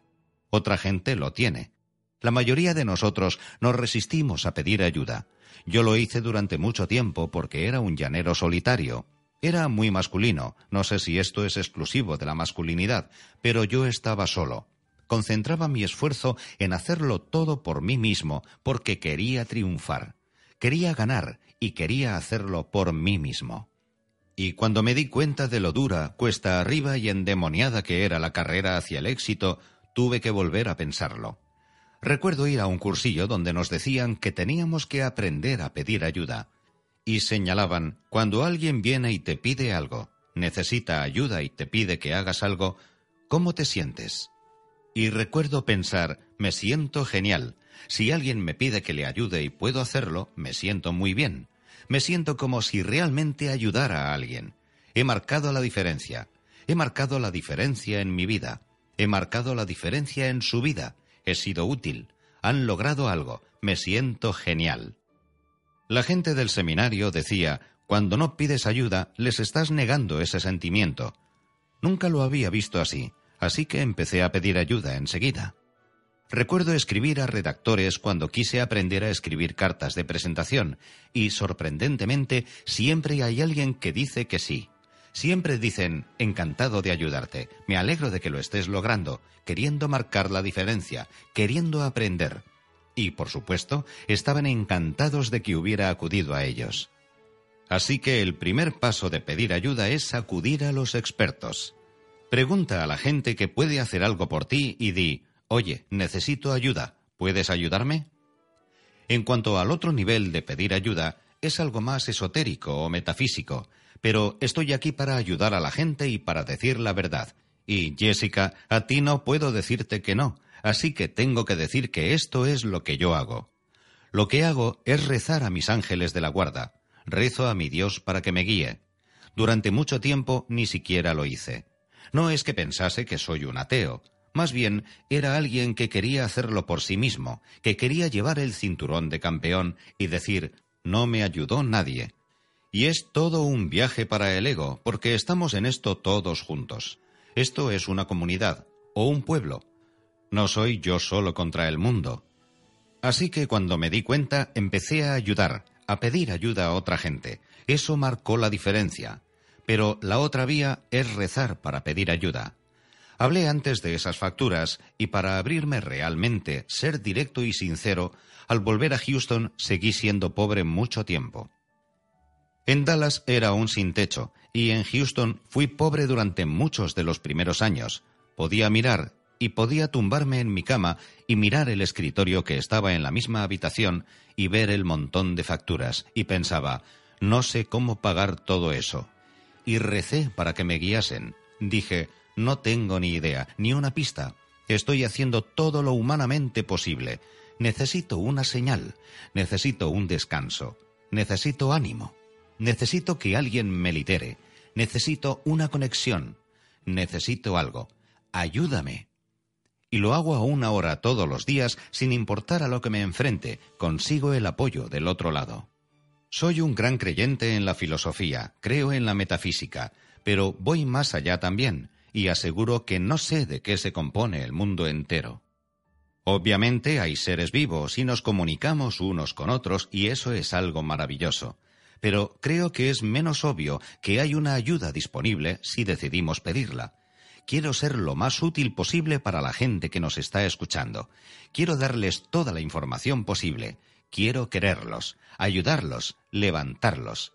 Otra gente lo tiene. La mayoría de nosotros nos resistimos a pedir ayuda. Yo lo hice durante mucho tiempo porque era un llanero solitario. Era muy masculino, no sé si esto es exclusivo de la masculinidad, pero yo estaba solo. Concentraba mi esfuerzo en hacerlo todo por mí mismo porque quería triunfar. Quería ganar y quería hacerlo por mí mismo. Y cuando me di cuenta de lo dura, cuesta arriba y endemoniada que era la carrera hacia el éxito, tuve que volver a pensarlo. Recuerdo ir a un cursillo donde nos decían que teníamos que aprender a pedir ayuda. Y señalaban, cuando alguien viene y te pide algo, necesita ayuda y te pide que hagas algo, ¿cómo te sientes? Y recuerdo pensar, me siento genial. Si alguien me pide que le ayude y puedo hacerlo, me siento muy bien. Me siento como si realmente ayudara a alguien. He marcado la diferencia. He marcado la diferencia en mi vida. He marcado la diferencia en su vida. He sido útil. Han logrado algo. Me siento genial. La gente del seminario decía, cuando no pides ayuda, les estás negando ese sentimiento. Nunca lo había visto así, así que empecé a pedir ayuda enseguida. Recuerdo escribir a redactores cuando quise aprender a escribir cartas de presentación, y sorprendentemente siempre hay alguien que dice que sí. Siempre dicen, encantado de ayudarte, me alegro de que lo estés logrando, queriendo marcar la diferencia, queriendo aprender. Y, por supuesto, estaban encantados de que hubiera acudido a ellos. Así que el primer paso de pedir ayuda es acudir a los expertos. Pregunta a la gente que puede hacer algo por ti y di, oye, necesito ayuda, ¿puedes ayudarme? En cuanto al otro nivel de pedir ayuda, es algo más esotérico o metafísico, pero estoy aquí para ayudar a la gente y para decir la verdad. Y, Jessica, a ti no puedo decirte que no, así que tengo que decir que esto es lo que yo hago. Lo que hago es rezar a mis ángeles de la guarda, rezo a mi Dios para que me guíe. Durante mucho tiempo ni siquiera lo hice. No es que pensase que soy un ateo, más bien era alguien que quería hacerlo por sí mismo, que quería llevar el cinturón de campeón y decir no me ayudó nadie. Y es todo un viaje para el ego, porque estamos en esto todos juntos. Esto es una comunidad, o un pueblo. No soy yo solo contra el mundo. Así que cuando me di cuenta, empecé a ayudar, a pedir ayuda a otra gente. Eso marcó la diferencia. Pero la otra vía es rezar para pedir ayuda. Hablé antes de esas facturas y para abrirme realmente, ser directo y sincero, al volver a Houston seguí siendo pobre mucho tiempo. En Dallas era un sin techo y en Houston fui pobre durante muchos de los primeros años. Podía mirar y podía tumbarme en mi cama y mirar el escritorio que estaba en la misma habitación y ver el montón de facturas y pensaba, no sé cómo pagar todo eso. Y recé para que me guiasen. Dije, No tengo ni idea, ni una pista. Estoy haciendo todo lo humanamente posible. Necesito una señal, necesito un descanso, necesito ánimo, necesito que alguien me lidere, necesito una conexión, necesito algo. Ayúdame. Y lo hago a una hora todos los días sin importar a lo que me enfrente, consigo el apoyo del otro lado. Soy un gran creyente en la filosofía, creo en la metafísica, pero voy más allá también, y aseguro que no sé de qué se compone el mundo entero. Obviamente hay seres vivos y nos comunicamos unos con otros y eso es algo maravilloso. Pero creo que es menos obvio que hay una ayuda disponible si decidimos pedirla. Quiero ser lo más útil posible para la gente que nos está escuchando. Quiero darles toda la información posible. Quiero quererlos, ayudarlos, levantarlos.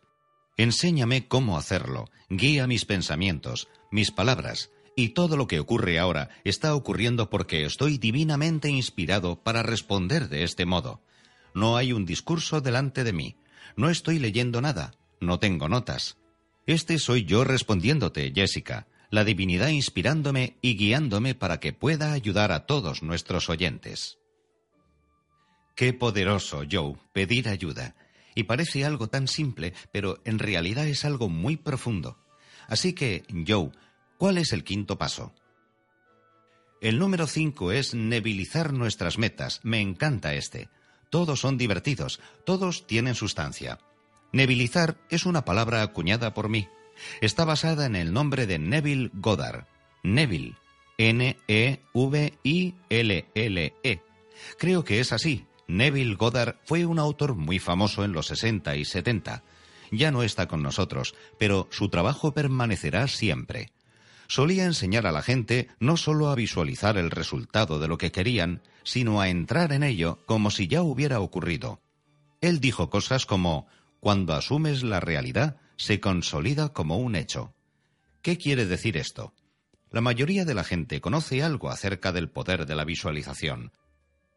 Enséñame cómo hacerlo. Guía mis pensamientos, mis palabras, y todo lo que ocurre ahora está ocurriendo porque estoy divinamente inspirado para responder de este modo. No hay un discurso delante de mí. No estoy leyendo nada. No tengo notas. Este soy yo respondiéndote, Jessica, la divinidad inspirándome y guiándome para que pueda ayudar a todos nuestros oyentes. Qué poderoso, Joe, pedir ayuda. Y parece algo tan simple, pero en realidad es algo muy profundo. Así que, Joe, ¿Cuál es el quinto paso? El número cinco es nebilizar nuestras metas. Me encanta este. Todos son divertidos, todos tienen sustancia. Nebilizar es una palabra acuñada por mí. Está basada en el nombre de Neville Goddard. Neville. N-E-V-I-L-L-E. Creo que es así. Neville Goddard fue un autor muy famoso en los 60 y 70. Ya no está con nosotros, pero su trabajo permanecerá siempre solía enseñar a la gente no solo a visualizar el resultado de lo que querían, sino a entrar en ello como si ya hubiera ocurrido. Él dijo cosas como cuando asumes la realidad, se consolida como un hecho. ¿Qué quiere decir esto? La mayoría de la gente conoce algo acerca del poder de la visualización.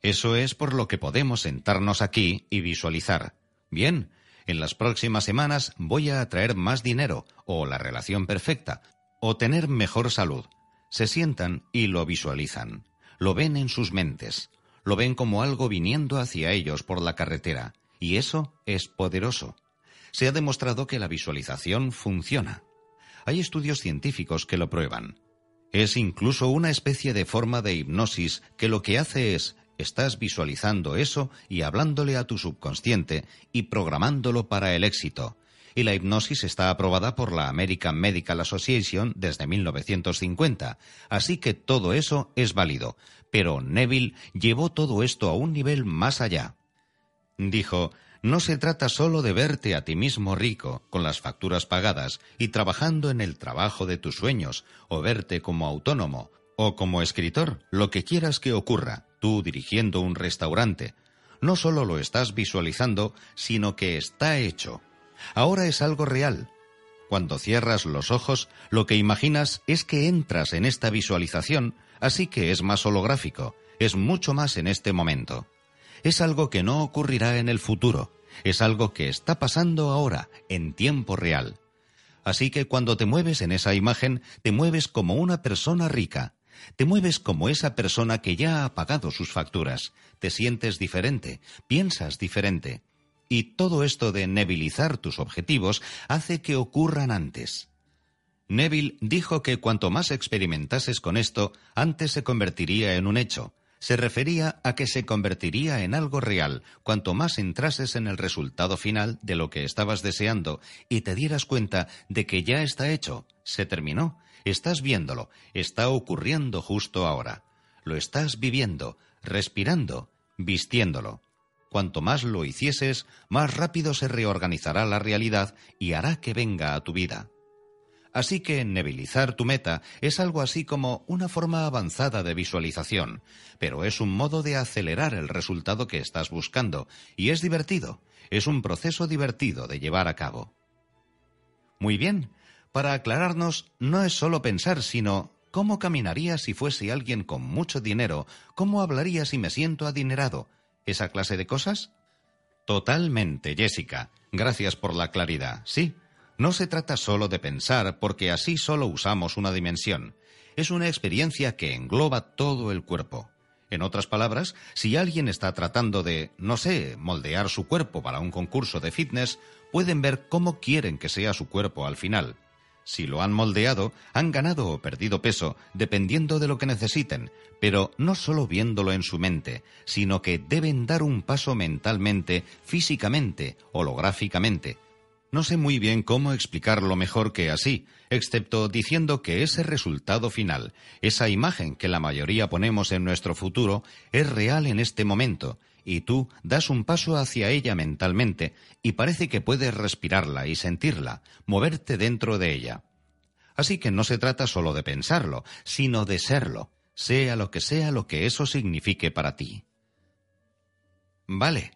Eso es por lo que podemos sentarnos aquí y visualizar. Bien, en las próximas semanas voy a atraer más dinero o la relación perfecta o tener mejor salud. Se sientan y lo visualizan. Lo ven en sus mentes. Lo ven como algo viniendo hacia ellos por la carretera. Y eso es poderoso. Se ha demostrado que la visualización funciona. Hay estudios científicos que lo prueban. Es incluso una especie de forma de hipnosis que lo que hace es estás visualizando eso y hablándole a tu subconsciente y programándolo para el éxito, y la hipnosis está aprobada por la American Medical Association desde 1950, así que todo eso es válido, pero Neville llevó todo esto a un nivel más allá. Dijo, no se trata solo de verte a ti mismo rico, con las facturas pagadas y trabajando en el trabajo de tus sueños, o verte como autónomo, o como escritor, lo que quieras que ocurra, tú dirigiendo un restaurante. No solo lo estás visualizando, sino que está hecho. Ahora es algo real. Cuando cierras los ojos, lo que imaginas es que entras en esta visualización, así que es más holográfico, es mucho más en este momento. Es algo que no ocurrirá en el futuro, es algo que está pasando ahora, en tiempo real. Así que cuando te mueves en esa imagen, te mueves como una persona rica, te mueves como esa persona que ya ha pagado sus facturas, te sientes diferente, piensas diferente, y todo esto de nebilizar tus objetivos hace que ocurran antes. Neville dijo que cuanto más experimentases con esto, antes se convertiría en un hecho. Se refería a que se convertiría en algo real cuanto más entrases en el resultado final de lo que estabas deseando y te dieras cuenta de que ya está hecho, se terminó, estás viéndolo, está ocurriendo justo ahora. Lo estás viviendo, respirando, vistiéndolo. Cuanto más lo hicieses, más rápido se reorganizará la realidad y hará que venga a tu vida. Así que nebilizar tu meta es algo así como una forma avanzada de visualización, pero es un modo de acelerar el resultado que estás buscando, y es divertido, es un proceso divertido de llevar a cabo. Muy bien, para aclararnos, no es solo pensar, sino ¿cómo caminaría si fuese alguien con mucho dinero? ¿Cómo hablaría si me siento adinerado? esa clase de cosas? Totalmente, Jessica. Gracias por la claridad. Sí, no se trata solo de pensar, porque así solo usamos una dimensión. Es una experiencia que engloba todo el cuerpo. En otras palabras, si alguien está tratando de, no sé, moldear su cuerpo para un concurso de fitness, pueden ver cómo quieren que sea su cuerpo al final. Si lo han moldeado, han ganado o perdido peso, dependiendo de lo que necesiten, pero no solo viéndolo en su mente, sino que deben dar un paso mentalmente, físicamente, holográficamente. No sé muy bien cómo explicarlo mejor que así, excepto diciendo que ese resultado final, esa imagen que la mayoría ponemos en nuestro futuro, es real en este momento, y tú das un paso hacia ella mentalmente y parece que puedes respirarla y sentirla, moverte dentro de ella. Así que no se trata solo de pensarlo, sino de serlo, sea lo que sea lo que eso signifique para ti. Vale,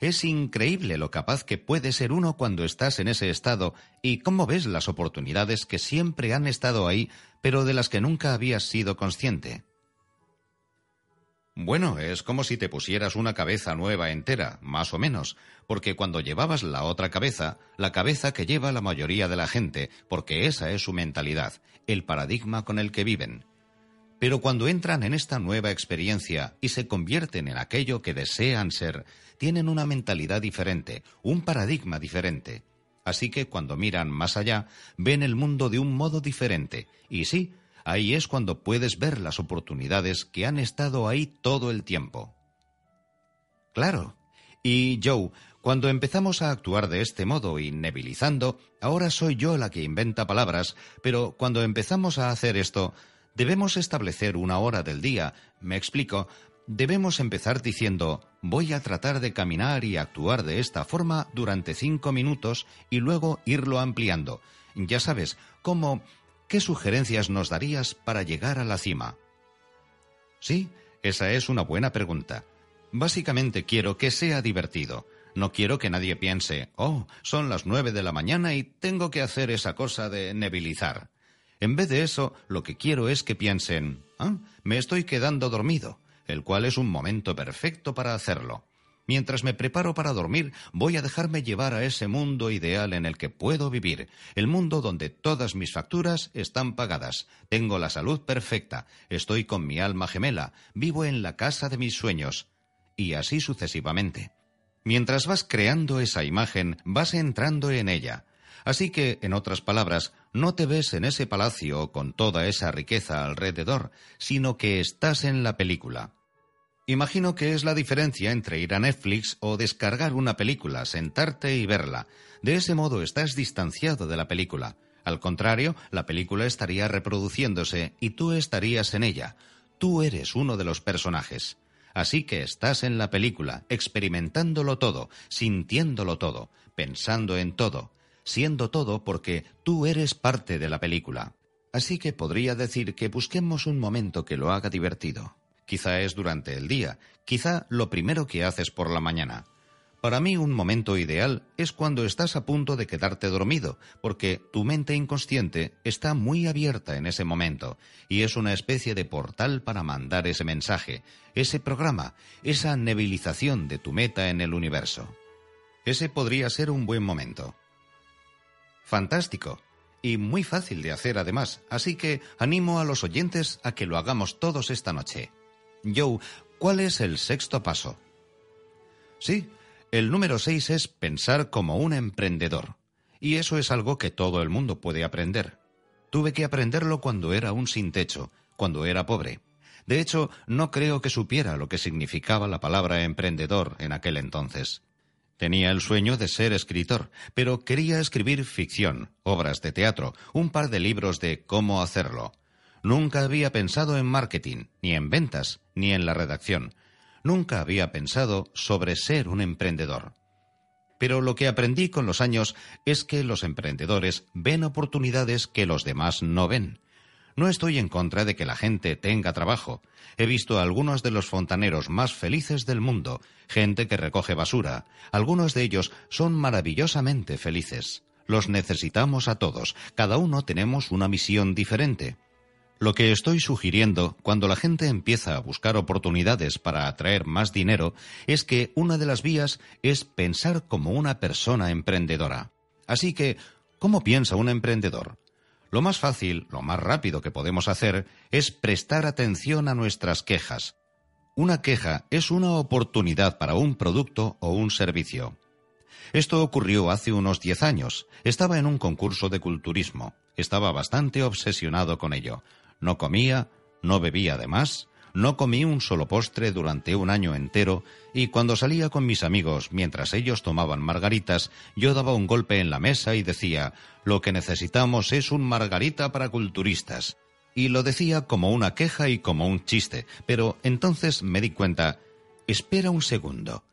es increíble lo capaz que puede ser uno cuando estás en ese estado y cómo ves las oportunidades que siempre han estado ahí, pero de las que nunca habías sido consciente. Bueno, es como si te pusieras una cabeza nueva entera, más o menos, porque cuando llevabas la otra cabeza, la cabeza que lleva la mayoría de la gente, porque esa es su mentalidad, el paradigma con el que viven. Pero cuando entran en esta nueva experiencia y se convierten en aquello que desean ser, tienen una mentalidad diferente, un paradigma diferente. Así que cuando miran más allá, ven el mundo de un modo diferente, y sí, Ahí es cuando puedes ver las oportunidades que han estado ahí todo el tiempo. Claro. Y Joe, cuando empezamos a actuar de este modo, innebilizando, ahora soy yo la que inventa palabras, pero cuando empezamos a hacer esto, debemos establecer una hora del día, me explico, debemos empezar diciendo voy a tratar de caminar y actuar de esta forma durante cinco minutos y luego irlo ampliando. Ya sabes, como ¿qué sugerencias nos darías para llegar a la cima? Sí, esa es una buena pregunta. Básicamente quiero que sea divertido. No quiero que nadie piense, oh, son las nueve de la mañana y tengo que hacer esa cosa de nebilizar. En vez de eso, lo que quiero es que piensen, ah, me estoy quedando dormido, el cual es un momento perfecto para hacerlo. Mientras me preparo para dormir, voy a dejarme llevar a ese mundo ideal en el que puedo vivir, el mundo donde todas mis facturas están pagadas, tengo la salud perfecta, estoy con mi alma gemela, vivo en la casa de mis sueños, y así sucesivamente. Mientras vas creando esa imagen, vas entrando en ella. Así que, en otras palabras, no te ves en ese palacio con toda esa riqueza alrededor, sino que estás en la película. Imagino que es la diferencia entre ir a Netflix o descargar una película, sentarte y verla. De ese modo estás distanciado de la película. Al contrario, la película estaría reproduciéndose y tú estarías en ella. Tú eres uno de los personajes. Así que estás en la película, experimentándolo todo, sintiéndolo todo, pensando en todo, siendo todo porque tú eres parte de la película. Así que podría decir que busquemos un momento que lo haga divertido. Quizá es durante el día, quizá lo primero que haces por la mañana. Para mí un momento ideal es cuando estás a punto de quedarte dormido, porque tu mente inconsciente está muy abierta en ese momento y es una especie de portal para mandar ese mensaje, ese programa, esa nebilización de tu meta en el universo. Ese podría ser un buen momento. Fantástico. Y muy fácil de hacer además, así que animo a los oyentes a que lo hagamos todos esta noche. Joe, ¿cuál es el sexto paso? Sí, el número seis es pensar como un emprendedor. Y eso es algo que todo el mundo puede aprender. Tuve que aprenderlo cuando era un sin techo, cuando era pobre. De hecho, no creo que supiera lo que significaba la palabra emprendedor en aquel entonces. Tenía el sueño de ser escritor, pero quería escribir ficción, obras de teatro, un par de libros de cómo hacerlo, Nunca había pensado en marketing, ni en ventas, ni en la redacción. Nunca había pensado sobre ser un emprendedor. Pero lo que aprendí con los años es que los emprendedores ven oportunidades que los demás no ven. No estoy en contra de que la gente tenga trabajo. He visto a algunos de los fontaneros más felices del mundo, gente que recoge basura. Algunos de ellos son maravillosamente felices. Los necesitamos a todos. Cada uno tenemos una misión diferente. Lo que estoy sugiriendo cuando la gente empieza a buscar oportunidades para atraer más dinero es que una de las vías es pensar como una persona emprendedora. Así que, ¿cómo piensa un emprendedor? Lo más fácil, lo más rápido que podemos hacer es prestar atención a nuestras quejas. Una queja es una oportunidad para un producto o un servicio. Esto ocurrió hace unos diez años. Estaba en un concurso de culturismo. Estaba bastante obsesionado con ello. No comía, no bebía de más, no comí un solo postre durante un año entero y cuando salía con mis amigos mientras ellos tomaban margaritas, yo daba un golpe en la mesa y decía, lo que necesitamos es un margarita para culturistas. Y lo decía como una queja y como un chiste, pero entonces me di cuenta, espera un segundo,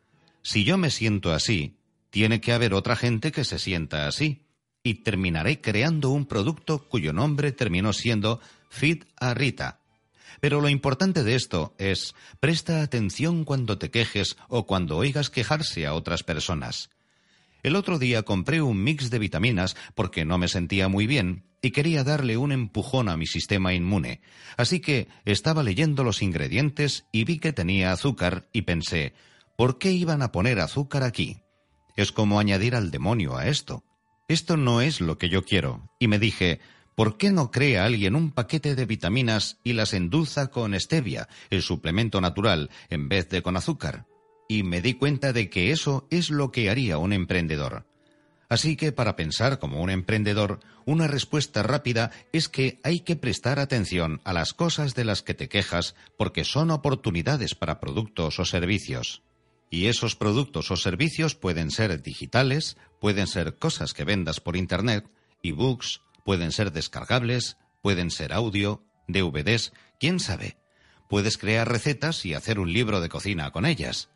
si yo me siento así, tiene que haber otra gente que se sienta así, y terminaré creando un producto cuyo nombre terminó siendo Fit a Rita pero lo importante de esto es presta atención cuando te quejes o cuando oigas quejarse a otras personas. El otro día compré un mix de vitaminas porque no me sentía muy bien y quería darle un empujón a mi sistema inmune. Así que estaba leyendo los ingredientes y vi que tenía azúcar y pensé, ¿por qué iban a poner azúcar aquí? Es como añadir al demonio a esto. Esto no es lo que yo quiero. Y me dije, ¿Por qué no crea alguien un paquete de vitaminas y las endulza con stevia, el suplemento natural, en vez de con azúcar? Y me di cuenta de que eso es lo que haría un emprendedor. Así que para pensar como un emprendedor, una respuesta rápida es que hay que prestar atención a las cosas de las que te quejas porque son oportunidades para productos o servicios. Y esos productos o servicios pueden ser digitales, pueden ser cosas que vendas por Internet, ebooks, Pueden ser descargables, pueden ser audio, DVDs, quién sabe. Puedes crear recetas y hacer un libro de cocina con ellas.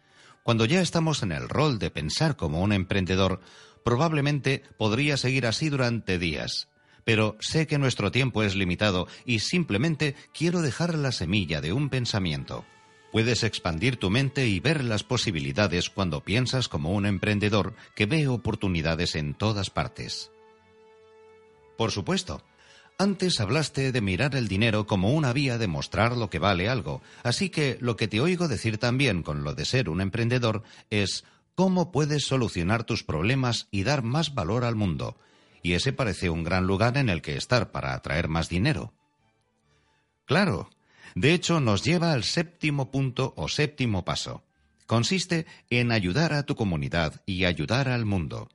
Cuando ya estamos en el rol de pensar como un emprendedor, probablemente podría seguir así durante días. Pero sé que nuestro tiempo es limitado y simplemente quiero dejar la semilla de un pensamiento. Puedes expandir tu mente y ver las posibilidades cuando piensas como un emprendedor que ve oportunidades en todas partes. Por supuesto. Antes hablaste de mirar el dinero como una vía de mostrar lo que vale algo, así que lo que te oigo decir también con lo de ser un emprendedor es cómo puedes solucionar tus problemas y dar más valor al mundo. Y ese parece un gran lugar en el que estar para atraer más dinero. Claro. De hecho, nos lleva al séptimo punto o séptimo paso. Consiste en ayudar a tu comunidad y ayudar al mundo.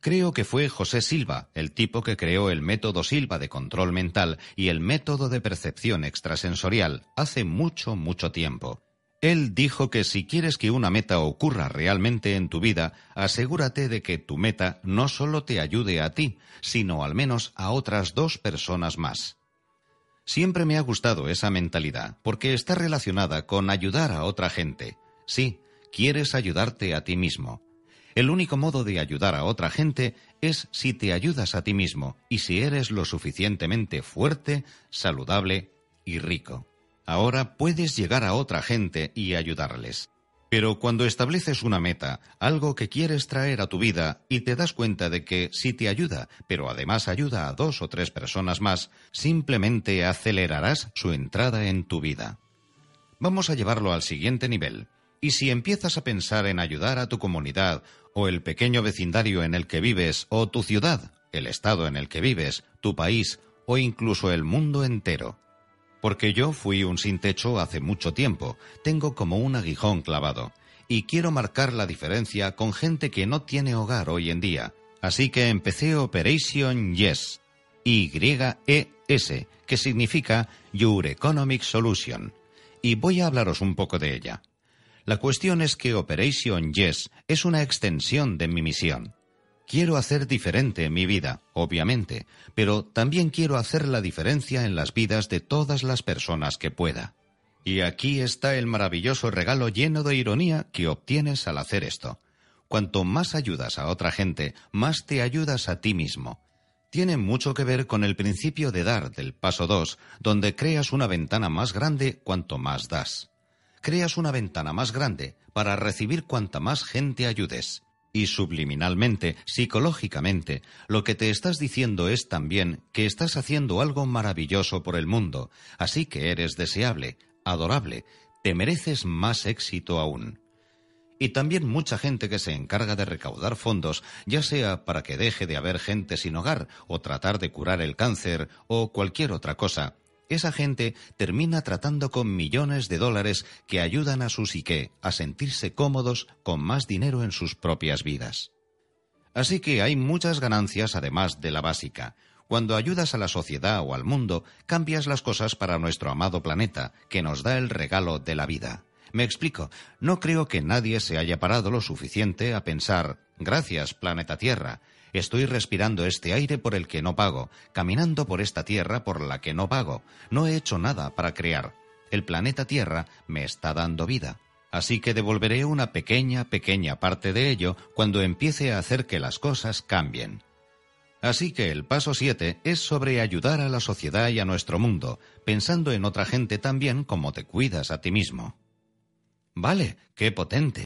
Creo que fue José Silva, el tipo que creó el método Silva de control mental y el método de percepción extrasensorial hace mucho, mucho tiempo. Él dijo que si quieres que una meta ocurra realmente en tu vida, asegúrate de que tu meta no solo te ayude a ti, sino al menos a otras dos personas más. Siempre me ha gustado esa mentalidad, porque está relacionada con ayudar a otra gente. Sí, quieres ayudarte a ti mismo. El único modo de ayudar a otra gente es si te ayudas a ti mismo y si eres lo suficientemente fuerte, saludable y rico. Ahora puedes llegar a otra gente y ayudarles. Pero cuando estableces una meta, algo que quieres traer a tu vida y te das cuenta de que si te ayuda, pero además ayuda a dos o tres personas más, simplemente acelerarás su entrada en tu vida. Vamos a llevarlo al siguiente nivel. Y si empiezas a pensar en ayudar a tu comunidad o el pequeño vecindario en el que vives, o tu ciudad, el estado en el que vives, tu país, o incluso el mundo entero. Porque yo fui un sin techo hace mucho tiempo, tengo como un aguijón clavado, y quiero marcar la diferencia con gente que no tiene hogar hoy en día. Así que empecé Operation Yes, Y-E-S, que significa Your Economic Solution, y voy a hablaros un poco de ella. La cuestión es que Operation Yes es una extensión de mi misión. Quiero hacer diferente mi vida, obviamente, pero también quiero hacer la diferencia en las vidas de todas las personas que pueda. Y aquí está el maravilloso regalo lleno de ironía que obtienes al hacer esto. Cuanto más ayudas a otra gente, más te ayudas a ti mismo. Tiene mucho que ver con el principio de dar del paso 2, donde creas una ventana más grande cuanto más das creas una ventana más grande para recibir cuanta más gente ayudes. Y subliminalmente, psicológicamente, lo que te estás diciendo es también que estás haciendo algo maravilloso por el mundo, así que eres deseable, adorable, te mereces más éxito aún. Y también mucha gente que se encarga de recaudar fondos, ya sea para que deje de haber gente sin hogar, o tratar de curar el cáncer, o cualquier otra cosa. Esa gente termina tratando con millones de dólares que ayudan a su psique a sentirse cómodos con más dinero en sus propias vidas. Así que hay muchas ganancias además de la básica. Cuando ayudas a la sociedad o al mundo, cambias las cosas para nuestro amado planeta, que nos da el regalo de la vida. Me explico, no creo que nadie se haya parado lo suficiente a pensar, gracias, planeta Tierra, estoy respirando este aire por el que no pago, caminando por esta Tierra por la que no pago, no he hecho nada para crear. El planeta Tierra me está dando vida. Así que devolveré una pequeña, pequeña parte de ello cuando empiece a hacer que las cosas cambien. Así que el paso 7 es sobre ayudar a la sociedad y a nuestro mundo, pensando en otra gente también como te cuidas a ti mismo. Vale, qué potente.